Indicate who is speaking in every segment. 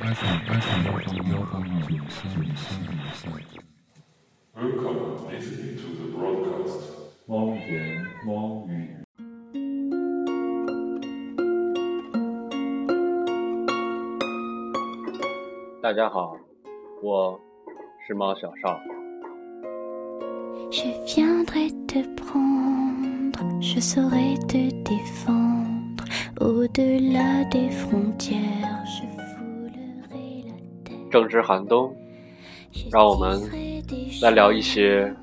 Speaker 1: Welcome listening to the broadcast.
Speaker 2: 猫言猫语。
Speaker 3: 大家好，我是猫小少。
Speaker 4: Je viendrai te prendre, je saurai te défendre. Au-delà des frontières, je foulerai la terre.
Speaker 3: 正值寒冬让我们来聊一些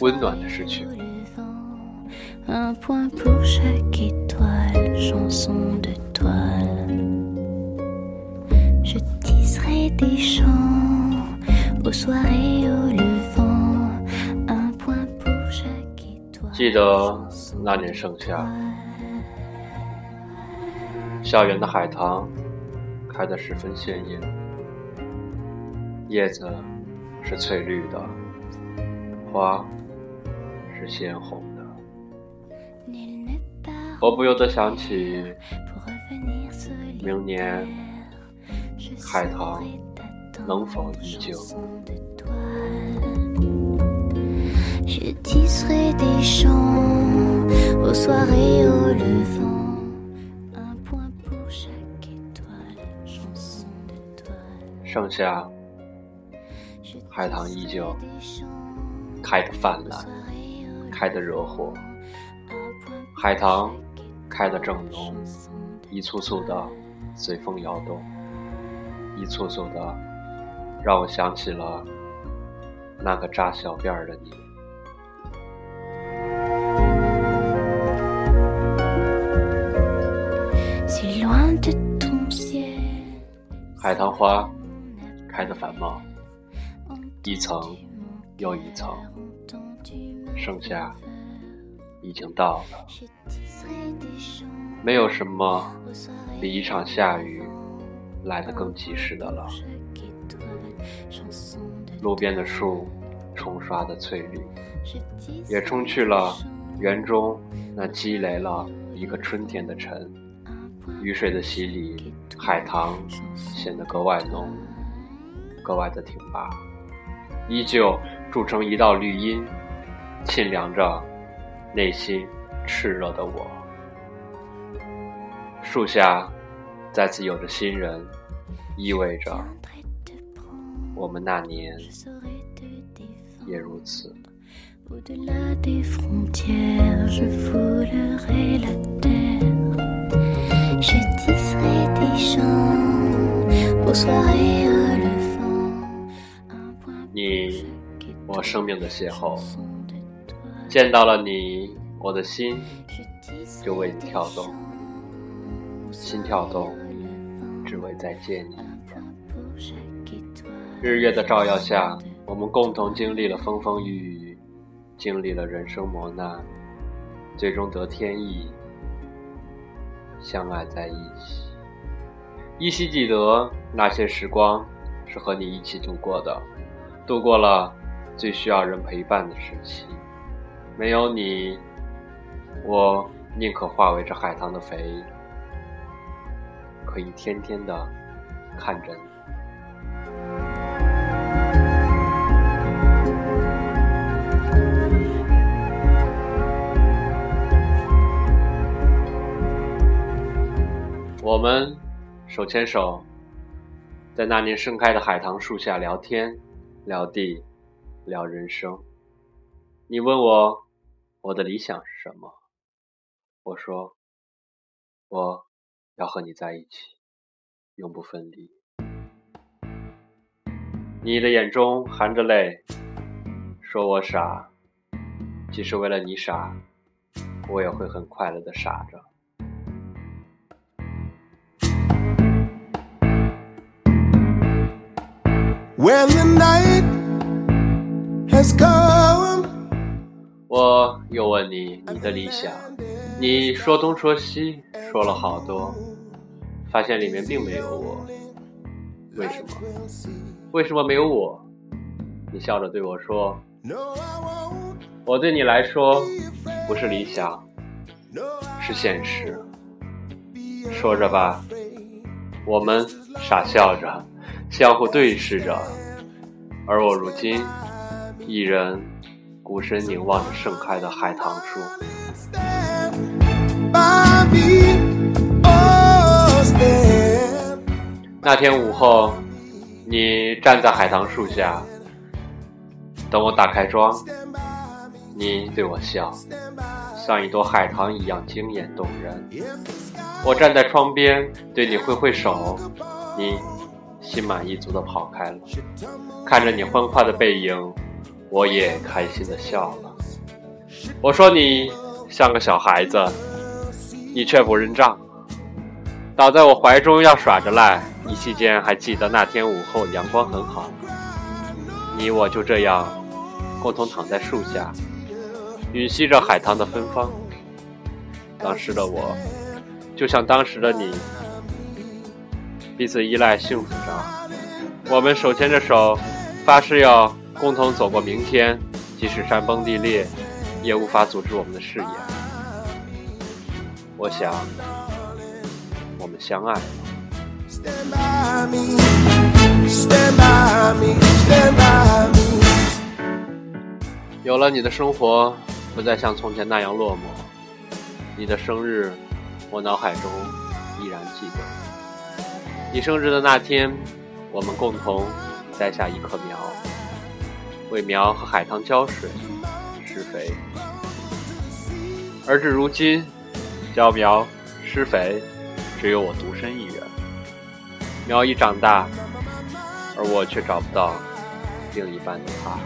Speaker 3: 温暖的事情。记得那年盛夏校园的海棠开得十分鲜艳叶子是翠绿的，花是鲜红的。我不由得想起.明年海棠能否依旧。
Speaker 4: Je
Speaker 3: 海棠依旧开得泛滥，开得惹火。海棠开得正浓，一簇簇的随风摇动，一簇簇的让我想起了那个扎小辫儿的你。海棠花开得繁茂。一层又一层，盛夏已经到了。没有什么比一场下雨来得更及时的了。路边的树冲刷的翠绿，也冲去了园中那积累了一个春天的尘。雨水的洗礼，海棠显得格外浓，格外的挺拔，依旧铸成一道绿荫，沁凉着内心炽热的我。树下再次有着新人，意味着我们那年也如此。
Speaker 4: Au-delà des frontières, je foulerai la terre. Je tisserai des chants au soir
Speaker 3: 生命的邂逅，见到了你，我的心就为你跳动，心跳动，只为再见你。日月的照耀下，我们共同经历了风风雨雨，经历了人生磨难，最终得天意，相爱在一起。依稀记得那些时光是和你一起度过的，度过了最需要人陪伴的时期。没有你，我宁可化为这海棠的肥，可以天天的看着你。我们手牵手，在那年盛开的海棠树下聊天、聊地、聊人生。你问我我的理想是什么？我说我要和你在一起，永不分离。你的眼中含着泪，说我傻。即使为了你傻，我也会很快乐的傻着。
Speaker 5: When the night
Speaker 3: 我又问你你的理想，你说东说西，说了好多，发现里面并没有我。为什么？为什么没有我？你笑着对我说我对你来说不是理想，是现实。”说着吧，我们傻笑着，相互对视着，而我如今一人孤身凝望着盛开的海棠树。那天午后，你站在海棠树下，等我打开窗，你对我笑，像一朵海棠一样惊艳动人。我站在窗边，对你挥挥手，你心满意足地跑开了。看着你欢快的背影，我也开心地笑了。我说你像个小孩子，你却不认账。倒在我怀中要耍着赖，一期间还记得那天午后阳光很好，你我就这样共同躺在树下，吮吸着海棠的芬芳。当时的我，就像当时的你，彼此依赖，幸福着。我们手牵着手，发誓要共同走过明天，即使山崩地裂，也无法阻止我们的誓言。我想。我们相爱了。有了你的生活，不再像从前那样落寞。你的生日，我脑海中依然记得。你生日的那天，我们共同栽下一棵苗，为苗和海棠浇水、施肥。而至如今，浇苗、施肥。只有我独身一人，苗已长大，而我却找不到另一半的他。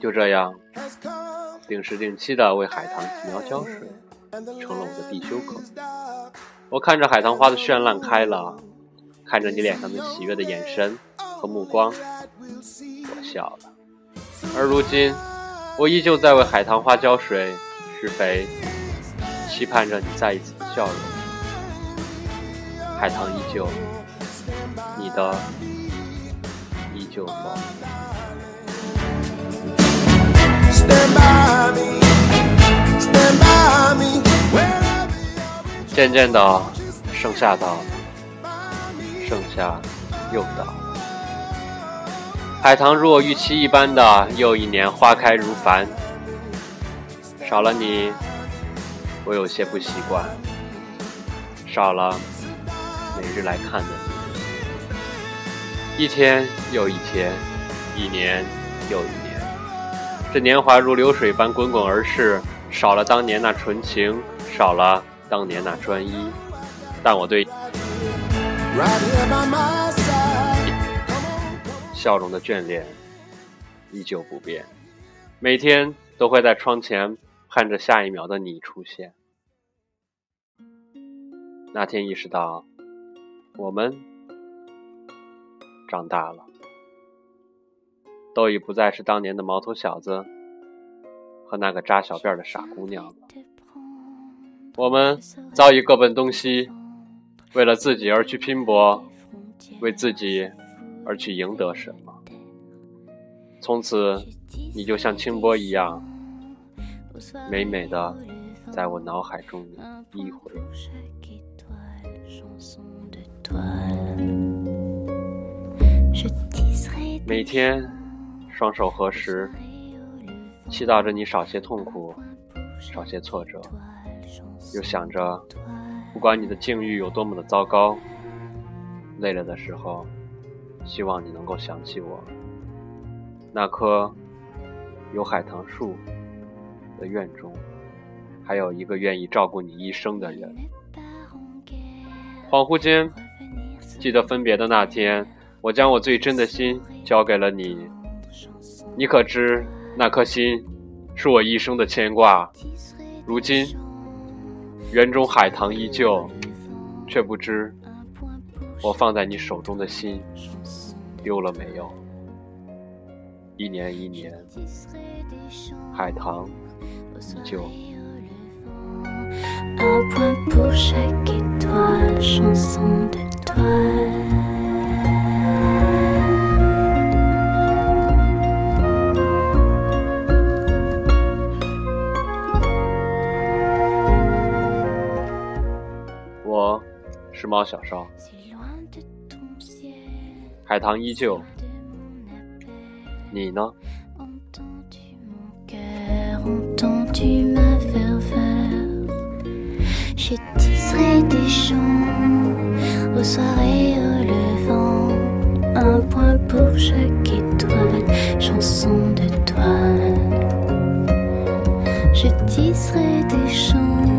Speaker 3: 就这样，定时定期的为海棠育苗浇水，成了我的必修课。我看着海棠花的绚烂开了，看着你脸上的喜悦的眼神和目光，我笑了。而如今，我依旧在为海棠花浇水、施肥，期盼着你再一次的笑容。海棠依旧，你的依旧否
Speaker 5: ？stand by me, stand by me.
Speaker 3: 渐渐的，盛夏到了，盛夏又到了。海棠如我预期一般的又一年花开如繁，少了你，我有些不习惯。少了每日来看的你，一天又一天，一年又一年，这年华如流水般滚滚而逝，少了当年那纯情，少了当年那专一，但我对笑容的眷恋依旧不变，每天都会在窗前盼着下一秒的你出现。那天意识到，我们长大了，都已不再是当年的毛头小子和那个扎小辫的傻姑娘了。我们早已各奔东西，为了自己而去拼搏，为自己而去赢得什么。从此，你就像清波一样，美美的在我脑海中依回。每天双手合十，祈祷着你少些痛苦，少些挫折，又想着，不管你的境遇有多么的糟糕，累了的时候，希望你能够想起我，那棵有海棠树的院中，还有一个愿意照顾你一生的人。恍惚间，记得分别的那天，我将我最真的心交给了你。你可知那颗心是我一生的牵挂？如今，园中海棠依旧，却不知我放在你手中的心丢了没有？一年一年，海棠依旧。猫小少，
Speaker 4: si loin de ton ciel,
Speaker 3: 海棠依旧。
Speaker 4: de mon appel.
Speaker 3: 你呢？
Speaker 4: Entends-tu mon cœur, entends-tu ma ferveur Je tisserai des chants au soir et au levant, un point pour chaque étoile, chanson de toi. Je tisserai des chants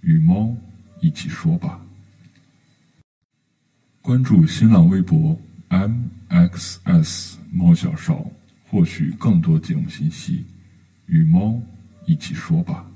Speaker 2: 与猫一起说吧。关注新浪微博 mxs 猫小少，获取更多节目信息。与猫一起说吧。